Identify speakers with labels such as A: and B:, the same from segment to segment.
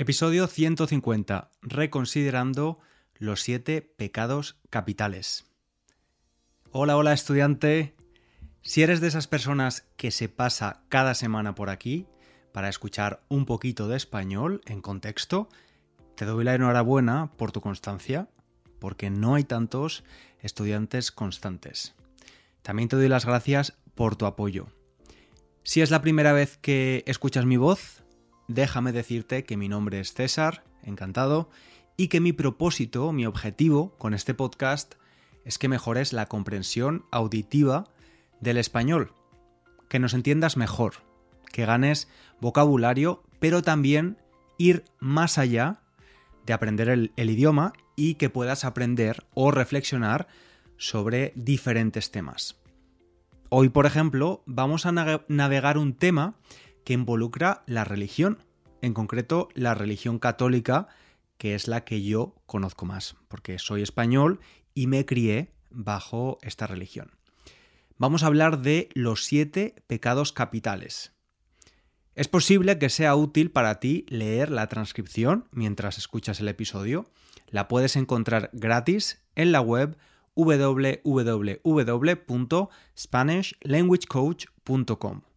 A: Episodio 150. Reconsiderando los siete pecados capitales. Hola, hola estudiante. Si eres de esas personas que se pasa cada semana por aquí para escuchar un poquito de español en contexto, te doy la enhorabuena por tu constancia, porque no hay tantos estudiantes constantes. También te doy las gracias por tu apoyo. Si es la primera vez que escuchas mi voz, déjame decirte que mi nombre es César, encantado, y que mi propósito, mi objetivo con este podcast es que mejores la comprensión auditiva del español, que nos entiendas mejor, que ganes vocabulario, pero también ir más allá de aprender el, idioma y que puedas aprender o reflexionar sobre diferentes temas. Hoy, por ejemplo, vamos a navegar un tema que involucra la religión, en concreto la religión católica, que es la que yo conozco más, porque soy español y me crié bajo esta religión. Vamos a hablar de los siete pecados capitales. Es posible que sea útil para ti leer la transcripción mientras escuchas el episodio. La puedes encontrar gratis en la web www.spanishlanguagecoach.com.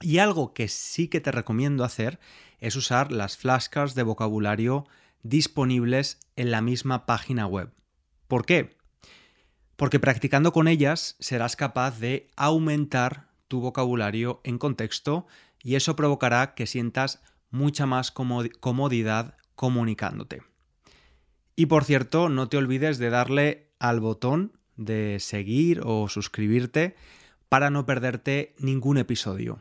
A: Y algo que sí que te recomiendo hacer es usar las flashcards de vocabulario disponibles en la misma página web. ¿Por qué? Porque practicando con ellas serás capaz de aumentar tu vocabulario en contexto y eso provocará que sientas mucha más comodidad comunicándote. Y por cierto, no te olvides de darle al botón de seguir o suscribirte para no perderte ningún episodio.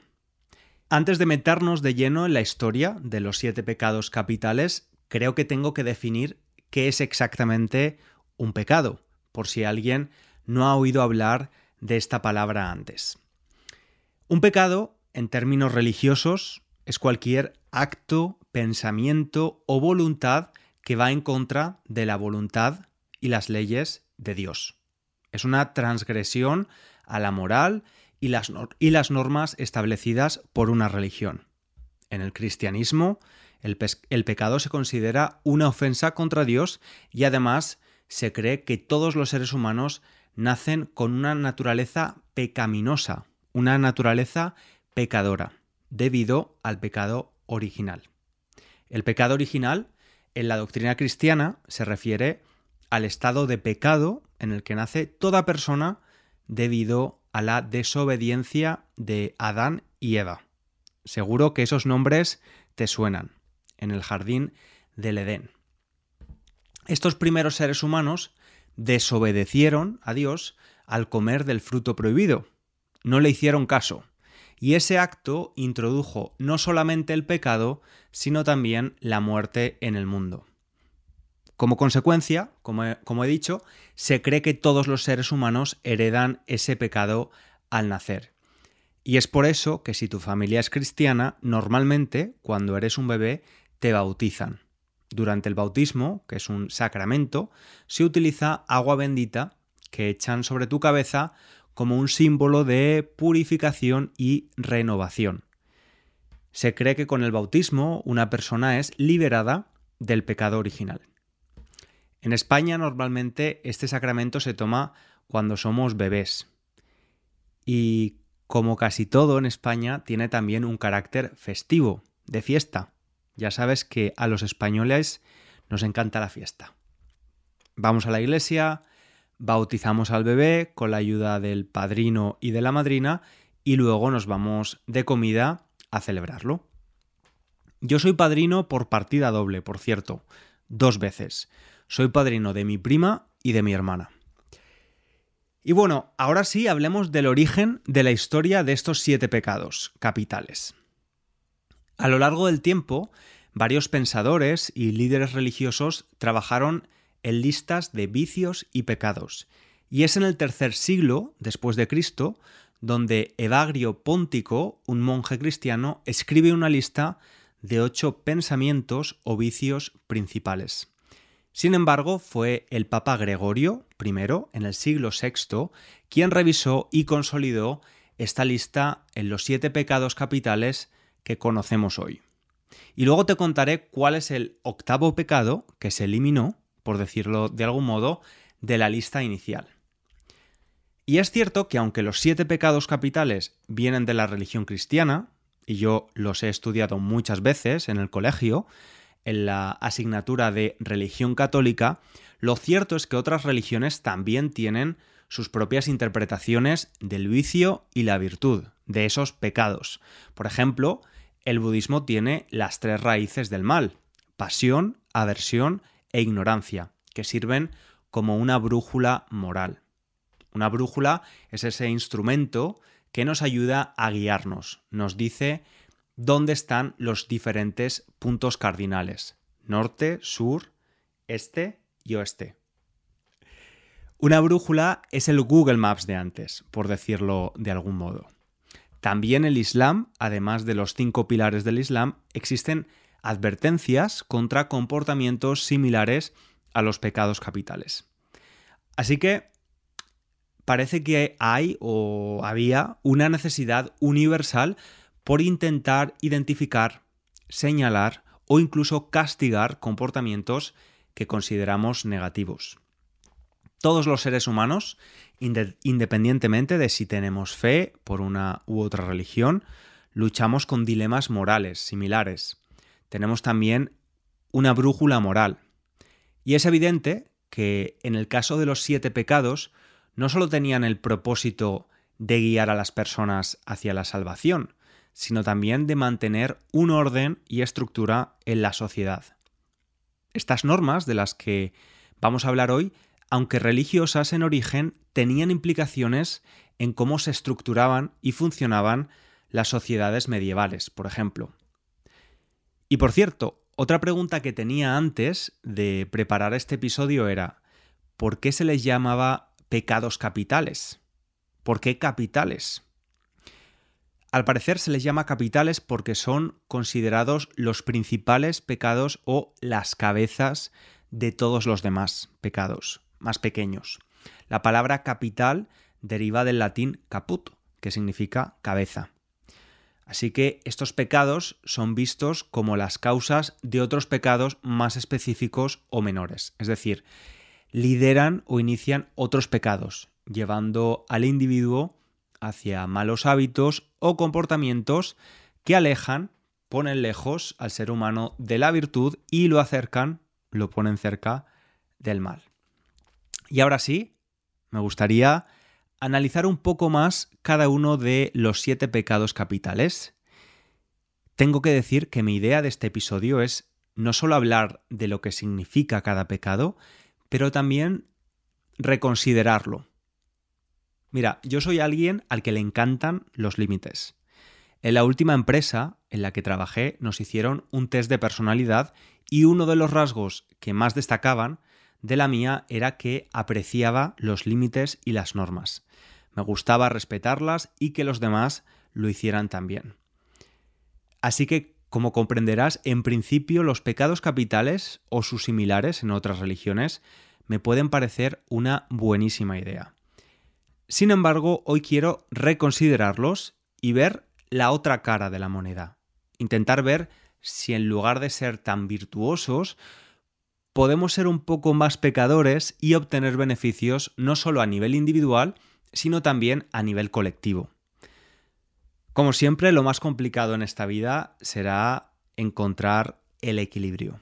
A: Antes de meternos de lleno en la historia de los siete pecados capitales, creo que tengo que definir qué es exactamente un pecado, por si alguien no ha oído hablar de esta palabra antes. Un pecado, en términos religiosos, es cualquier acto, pensamiento o voluntad que va en contra de la voluntad y las leyes de Dios. Es una transgresión a la moral y las, y las normas establecidas por una religión. En el cristianismo, el, el pecado se considera una ofensa contra Dios y además se cree que todos los seres humanos nacen con una naturaleza pecaminosa, una naturaleza pecadora, debido al pecado original. El pecado original, en la doctrina cristiana, se refiere al estado de pecado en el que nace toda persona debido a la desobediencia de Adán y Eva. Seguro que esos nombres te suenan, en el jardín del Edén. Estos primeros seres humanos desobedecieron a Dios al comer del fruto prohibido, no le hicieron caso, y ese acto introdujo no solamente el pecado, sino también la muerte en el mundo. Como consecuencia, como he, dicho, se cree que todos los seres humanos heredan ese pecado al nacer. Y es por eso que si tu familia es cristiana, normalmente, cuando eres un bebé, te bautizan. Durante el bautismo, que es un sacramento, se utiliza agua bendita que echan sobre tu cabeza como un símbolo de purificación y renovación. Se cree que con el bautismo una persona es liberada del pecado original. En España normalmente este sacramento se toma cuando somos bebés. Y como casi todo en España tiene también un carácter festivo, de fiesta. Ya sabes que a los españoles nos encanta la fiesta. Vamos a la iglesia, bautizamos al bebé con la ayuda del padrino y de la madrina y luego nos vamos de comida a celebrarlo. Yo soy padrino por partida doble, por cierto, dos veces. Soy padrino de mi prima y de mi hermana. Y bueno, ahora sí hablemos del origen de la historia de estos siete pecados capitales. A lo largo del tiempo, varios pensadores y líderes religiosos trabajaron en listas de vicios y pecados, y es en el tercer siglo después de Cristo donde Evagrio Póntico, un monje cristiano, escribe una lista de ocho pensamientos o vicios principales. Sin embargo, fue el Papa Gregorio I, en el siglo VI, quien revisó y consolidó esta lista en los siete pecados capitales que conocemos hoy. Y luego te contaré cuál es el octavo pecado que se eliminó, por decirlo de algún modo, de la lista inicial. Y es cierto que aunque los siete pecados capitales vienen de la religión cristiana, y yo los he estudiado muchas veces en el colegio, en la asignatura de religión católica, lo cierto es que otras religiones también tienen sus propias interpretaciones del vicio y la virtud, de esos pecados. Por ejemplo, el budismo tiene las tres raíces del mal, pasión, aversión e ignorancia, que sirven como una brújula moral. Una brújula es ese instrumento que nos ayuda a guiarnos, nos dice dónde están los diferentes puntos cardinales, norte, sur, este y oeste. Una brújula es el Google Maps de antes, por decirlo de algún modo. También el Islam, además de los cinco pilares del Islam, existen advertencias contra comportamientos similares a los pecados capitales. Así que parece que hay o había una necesidad universal por intentar identificar, señalar o incluso castigar comportamientos que consideramos negativos. Todos los seres humanos independientemente de si tenemos fe por una u otra religión, luchamos con dilemas morales similares. Tenemos también una brújula moral. Y es evidente que en el caso de los siete pecados, no solo tenían el propósito de guiar a las personas hacia la salvación, sino también de mantener un orden y estructura en la sociedad. Estas normas de las que vamos a hablar hoy aunque religiosas en origen, tenían implicaciones en cómo se estructuraban y funcionaban las sociedades medievales, por ejemplo. Y por cierto, otra pregunta que tenía antes de preparar este episodio era, ¿por qué se les llamaba pecados capitales? ¿Por qué capitales? Al parecer se les llama capitales porque son considerados los principales pecados o las cabezas de todos los demás pecados más pequeños. La palabra capital deriva del latín caput, que significa cabeza. Así que estos pecados son vistos como las causas de otros pecados más específicos o menores. Es decir, lideran o inician otros pecados, llevando al individuo hacia malos hábitos o comportamientos que alejan, ponen lejos al ser humano de la virtud y lo acercan, lo ponen cerca del mal. Y ahora sí, me gustaría analizar un poco más cada uno de los siete pecados capitales. Tengo que decir que mi idea de este episodio es no solo hablar de lo que significa cada pecado, pero también reconsiderarlo. Mira, yo soy alguien al que le encantan los límites. En la última empresa en la que trabajé nos hicieron un test de personalidad y uno de los rasgos que más destacaban de la mía era que apreciaba los límites y las normas. Me gustaba respetarlas y que los demás lo hicieran también. Así que, como comprenderás, en principio los pecados capitales o sus similares en otras religiones me pueden parecer una buenísima idea. Sin embargo, hoy quiero reconsiderarlos y ver la otra cara de la moneda. Intentar ver si en lugar de ser tan virtuosos, podemos ser un poco más pecadores y obtener beneficios no solo a nivel individual, sino también a nivel colectivo. Como siempre, lo más complicado en esta vida será encontrar el equilibrio.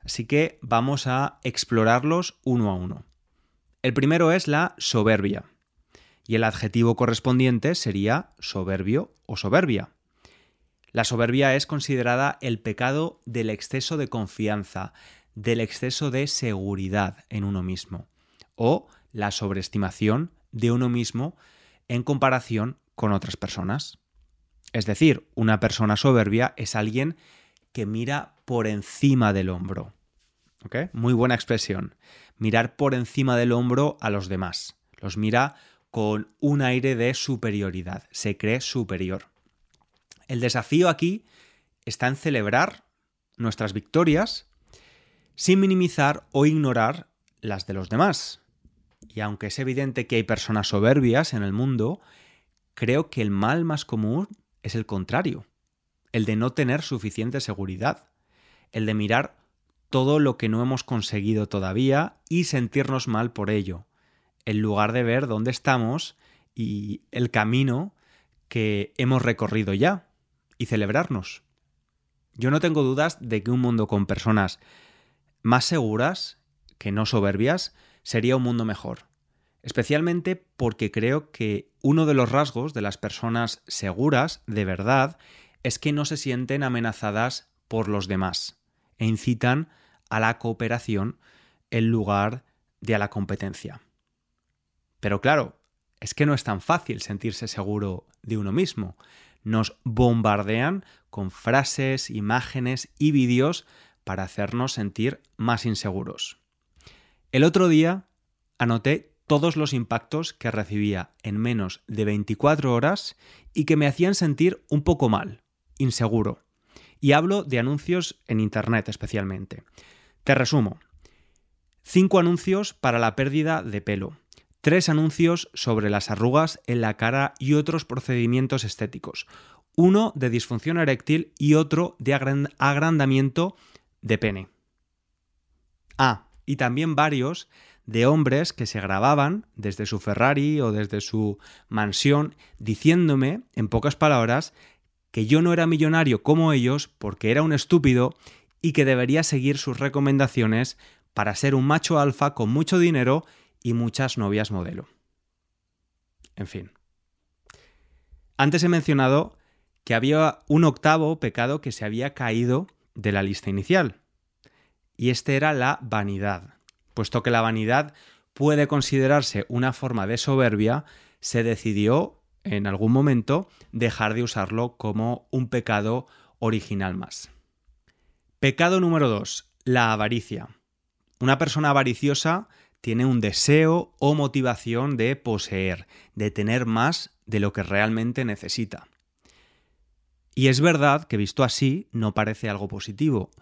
A: Así que vamos a explorarlos uno a uno. El primero es la soberbia, y el adjetivo correspondiente sería soberbio o soberbia. La soberbia es considerada el pecado del exceso de confianza, del exceso de seguridad en uno mismo o la sobreestimación de uno mismo en comparación con otras personas. Es decir, una persona soberbia es alguien que mira por encima del hombro. Muy buena expresión. Mirar por encima del hombro a los demás. Los mira con un aire de superioridad. Se cree superior. El desafío aquí está en celebrar nuestras victorias sin minimizar o ignorar las de los demás. Y aunque es evidente que hay personas soberbias en el mundo, creo que el mal más común es el contrario. el de no tener suficiente seguridad, el de mirar todo lo que no hemos conseguido todavía y sentirnos mal por ello, en lugar de ver dónde estamos y el camino que hemos recorrido ya y celebrarnos. Yo no tengo dudas de que un mundo con personas más seguras, que no soberbias, sería un mundo mejor. Especialmente porque creo que uno de los rasgos de las personas seguras, de verdad, es que no se sienten amenazadas por los demás e incitan a la cooperación en lugar de a la competencia. Pero claro, es que no es tan fácil sentirse seguro de uno mismo. Nos bombardean con frases, imágenes y vídeos para hacernos sentir más inseguros. El otro día anoté todos los impactos que recibía en menos de 24 horas y que me hacían sentir un poco mal, inseguro. Y hablo de anuncios en Internet especialmente. Te resumo. 5 anuncios para la pérdida de pelo. Tres anuncios sobre las arrugas en la cara y otros procedimientos estéticos. Uno de disfunción eréctil y otro de agrandamiento de pene. Ah, y también varios de hombres que se grababan desde su Ferrari o desde su mansión diciéndome, en pocas palabras, que yo no era millonario como ellos porque era un estúpido y que debería seguir sus recomendaciones para ser un macho alfa con mucho dinero y muchas novias modelo. En fin. Antes he mencionado que había un octavo pecado que se había caído de la lista inicial. Y este era la vanidad. Puesto que la vanidad puede considerarse una forma de soberbia, se decidió en algún momento dejar de usarlo como un pecado original más. Pecado número 2. La avaricia. Una persona avariciosa tiene un deseo o motivación de poseer, de tener más de lo que realmente necesita. Y es verdad que visto así no parece algo positivo.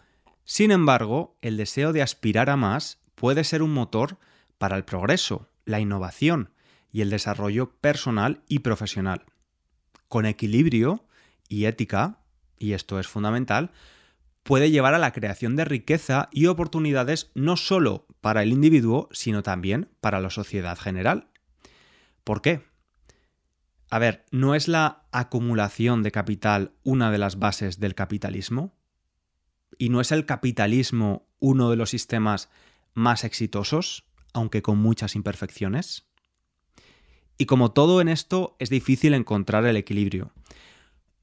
A: Sin embargo, el deseo de aspirar a más puede ser un motor para el progreso, la innovación y el desarrollo personal y profesional. Con equilibrio y ética, y esto es fundamental, puede llevar a la creación de riqueza y oportunidades no solo para el individuo, sino también para la sociedad general. ¿Por qué? A ver, ¿no es la acumulación de capital una de las bases del capitalismo? ¿Y no es el capitalismo uno de los sistemas más exitosos, aunque con muchas imperfecciones? Y como todo en esto, es difícil encontrar el equilibrio.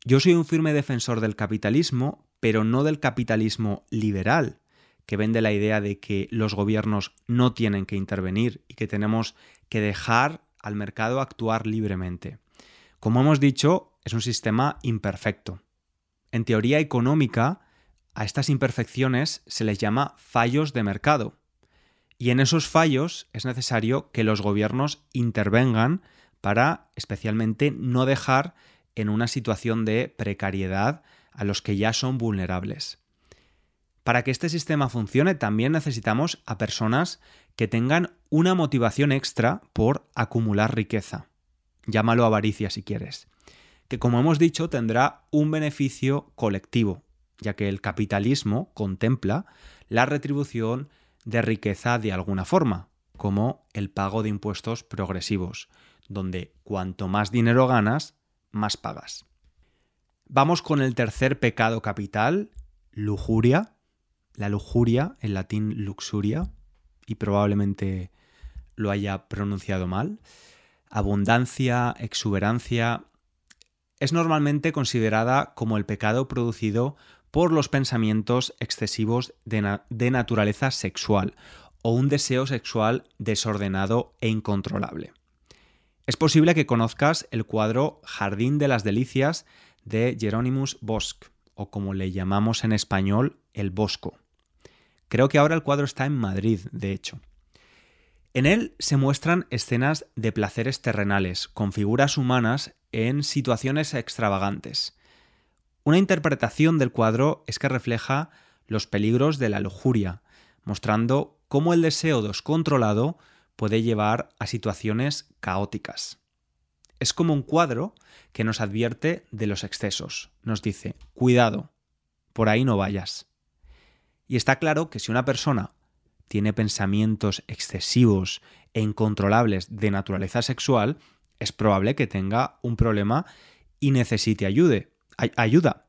A: Yo soy un firme defensor del capitalismo pero no del capitalismo liberal, que vende la idea de que los gobiernos no tienen que intervenir y que tenemos que dejar al mercado actuar libremente. Como hemos dicho, es un sistema imperfecto. En teoría económica, a estas imperfecciones se les llama fallos de mercado. Y en esos fallos es necesario que los gobiernos intervengan para especialmente no dejar en una situación de precariedad a los que ya son vulnerables. Para que este sistema funcione también necesitamos a personas que tengan una motivación extra por acumular riqueza. Llámalo avaricia si quieres. Que como hemos dicho tendrá un beneficio colectivo, ya que el capitalismo contempla la retribución de riqueza de alguna forma, como el pago de impuestos progresivos, donde cuanto más dinero ganas, más pagas. Vamos con el tercer pecado capital, lujuria. La lujuria, en latín luxuria, y probablemente lo haya pronunciado mal. Abundancia, exuberancia. Es normalmente considerada como el pecado producido por los pensamientos excesivos de, de naturaleza sexual o un deseo sexual desordenado e incontrolable. Es posible que conozcas el cuadro Jardín de las Delicias de Jeronimus Bosch, o como le llamamos en español, el Bosco. Creo que ahora el cuadro está en Madrid, de hecho. En él se muestran escenas de placeres terrenales, con figuras humanas en situaciones extravagantes. Una interpretación del cuadro es que refleja los peligros de la lujuria, mostrando cómo el deseo descontrolado puede llevar a situaciones caóticas. Es como un cuadro que nos advierte de los excesos. Nos dice, cuidado, por ahí no vayas. Y está claro que si una persona tiene pensamientos excesivos e incontrolables de naturaleza sexual, es probable que tenga un problema y necesite ayuda.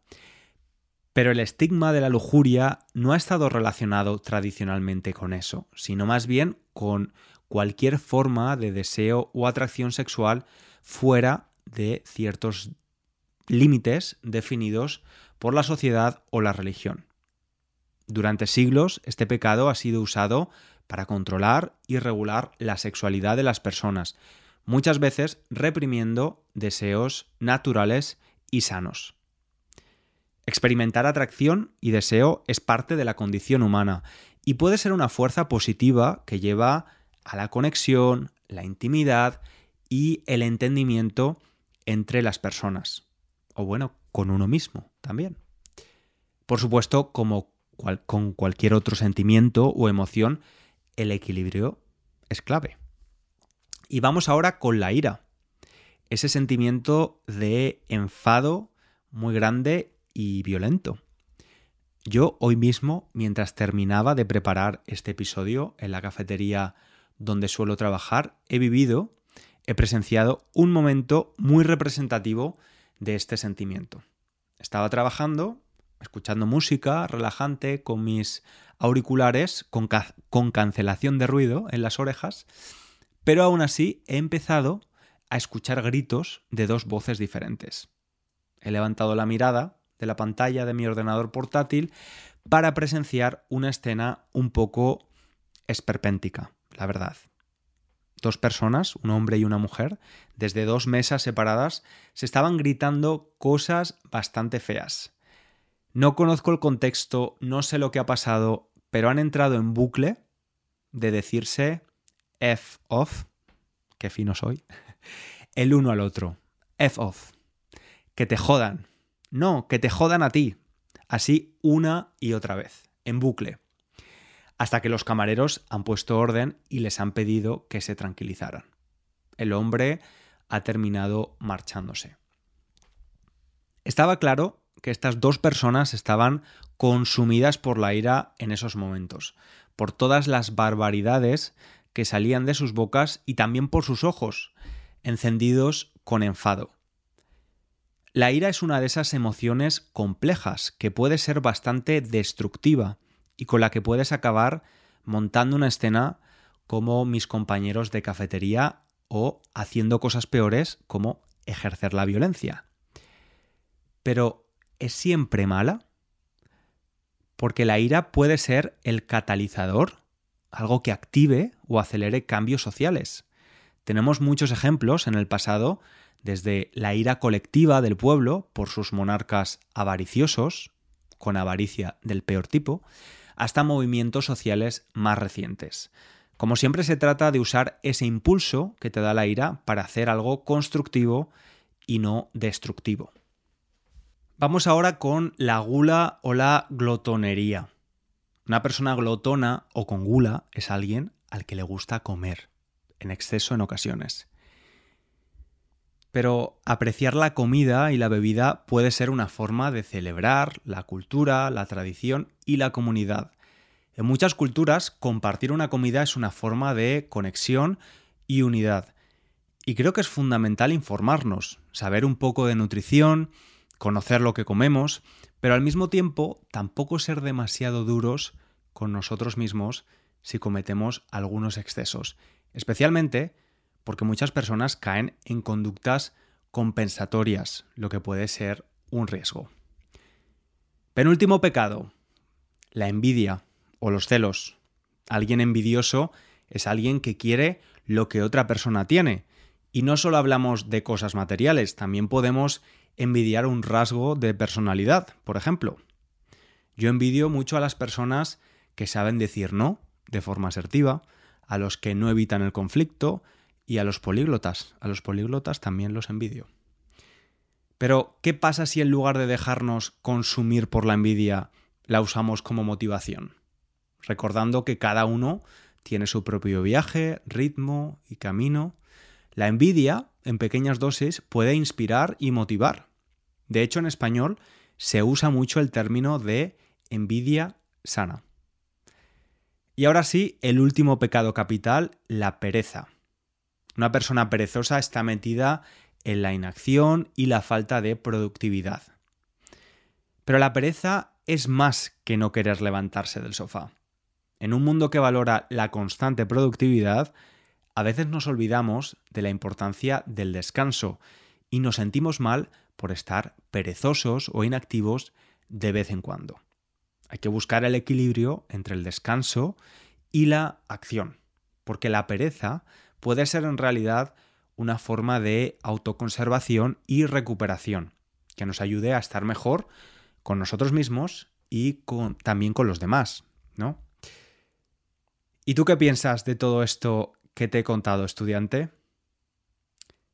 A: Pero el estigma de la lujuria no ha estado relacionado tradicionalmente con eso, sino más bien con cualquier forma de deseo o atracción sexual fuera de ciertos límites definidos por la sociedad o la religión. Durante siglos este pecado ha sido usado para controlar y regular la sexualidad de las personas, muchas veces reprimiendo deseos naturales y sanos. Experimentar atracción y deseo es parte de la condición humana y puede ser una fuerza positiva que lleva a la conexión, la intimidad y el entendimiento entre las personas. O bueno, con uno mismo también. Por supuesto, como con cualquier otro sentimiento o emoción, el equilibrio es clave. Y vamos ahora con la ira. Ese sentimiento de enfado muy grande y violento. Yo hoy mismo, mientras terminaba de preparar este episodio en la cafetería donde suelo trabajar, he vivido, he presenciado un momento muy representativo de este sentimiento. Estaba trabajando, escuchando música relajante con mis auriculares, con, cancelación de ruido en las orejas, pero aún así he empezado a escuchar gritos de dos voces diferentes. He levantado la mirada de la pantalla de mi ordenador portátil para presenciar una escena un poco esperpéntica, la verdad. Dos personas, un hombre y una mujer, desde dos mesas separadas, se estaban gritando cosas bastante feas. No conozco el contexto, no sé lo que ha pasado, pero han entrado en bucle de decirse F off, que fino soy, el uno al otro. F off. Que te jodan. No, que te jodan a ti. Así una y otra vez, en bucle. Hasta que los camareros han puesto orden y les han pedido que se tranquilizaran. El hombre ha terminado marchándose. Estaba claro que estas dos personas estaban consumidas por la ira en esos momentos, por todas las barbaridades que salían de sus bocas y también por sus ojos, encendidos con enfado. La ira es una de esas emociones complejas que puede ser bastante destructiva y con la que puedes acabar montando una escena como mis compañeros de cafetería o haciendo cosas peores como ejercer la violencia. Pero ¿es siempre mala? Porque la ira puede ser el catalizador, algo que active o acelere cambios sociales. Tenemos muchos ejemplos en el pasado desde la ira colectiva del pueblo por sus monarcas avariciosos, con avaricia del peor tipo, hasta movimientos sociales más recientes. Como siempre se trata de usar ese impulso que te da la ira para hacer algo constructivo y no destructivo. Vamos ahora con la gula o la glotonería. Una persona glotona o con gula es alguien al que le gusta comer, en exceso en ocasiones. Pero apreciar la comida y la bebida puede ser una forma de celebrar la cultura, la tradición y la comunidad. En muchas culturas, compartir una comida es una forma de conexión y unidad. Y creo que es fundamental informarnos, saber un poco de nutrición, conocer lo que comemos, pero al mismo tiempo tampoco ser demasiado duros con nosotros mismos si cometemos algunos excesos, especialmente porque muchas personas caen en conductas compensatorias, lo que puede ser un riesgo. Penúltimo pecado, la envidia o los celos. Alguien envidioso es alguien que quiere lo que otra persona tiene. Y no solo hablamos de cosas materiales, también podemos envidiar un rasgo de personalidad, por ejemplo. Yo envidio mucho a las personas que saben decir no de forma asertiva, a los que no evitan el conflicto, y a los políglotas. A los políglotas también los envidio. Pero, ¿qué pasa si en lugar de dejarnos consumir por la envidia, la usamos como motivación? Recordando que cada uno tiene su propio viaje, ritmo y camino. La envidia, en pequeñas dosis, puede inspirar y motivar. De hecho, en español se usa mucho el término de envidia sana. Y ahora sí, el último pecado capital, la pereza. Una persona perezosa está metida en la inacción y la falta de productividad. Pero la pereza es más que no querer levantarse del sofá. En un mundo que valora la constante productividad, a veces nos olvidamos de la importancia del descanso y nos sentimos mal por estar perezosos o inactivos de vez en cuando. Hay que buscar el equilibrio entre el descanso y la acción, porque la pereza puede ser en realidad una forma de autoconservación y recuperación, que nos ayude a estar mejor con nosotros mismos y también con los demás, ¿no? ¿Y tú qué piensas de todo esto que te he contado, estudiante?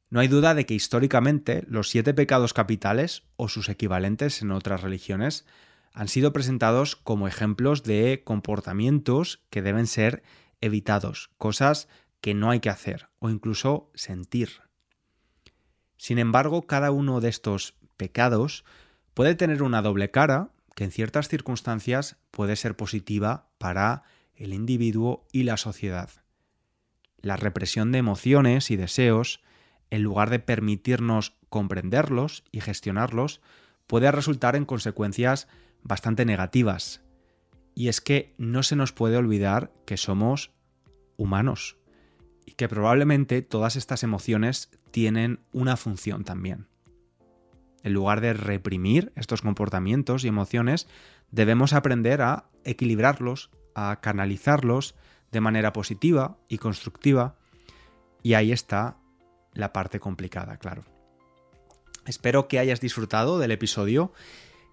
A: No hay duda de que históricamente los siete pecados capitales, o sus equivalentes en otras religiones, han sido presentados como ejemplos de comportamientos que deben ser evitados, cosas que no hay que hacer o incluso sentir. Sin embargo, cada uno de estos pecados puede tener una doble cara que en ciertas circunstancias puede ser positiva para el individuo y la sociedad. La represión de emociones y deseos, en lugar de permitirnos comprenderlos y gestionarlos, puede resultar en consecuencias bastante negativas. Y es que no se nos puede olvidar que somos humanos y que probablemente todas estas emociones tienen una función también. En lugar de reprimir estos comportamientos y emociones, debemos aprender a equilibrarlos, a canalizarlos de manera positiva y constructiva. Y ahí está la parte complicada, claro. Espero que hayas disfrutado del episodio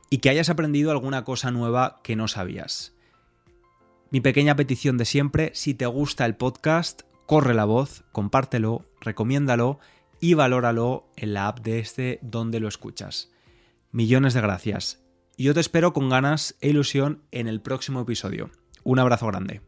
A: y que hayas aprendido alguna cosa nueva que no sabías. Mi pequeña petición de siempre, si te gusta el podcast, corre la voz, compártelo, recomiéndalo y valóralo en la app de este donde lo escuchas. Millones de gracias. Yo te espero con ganas e ilusión en el próximo episodio. Un abrazo grande.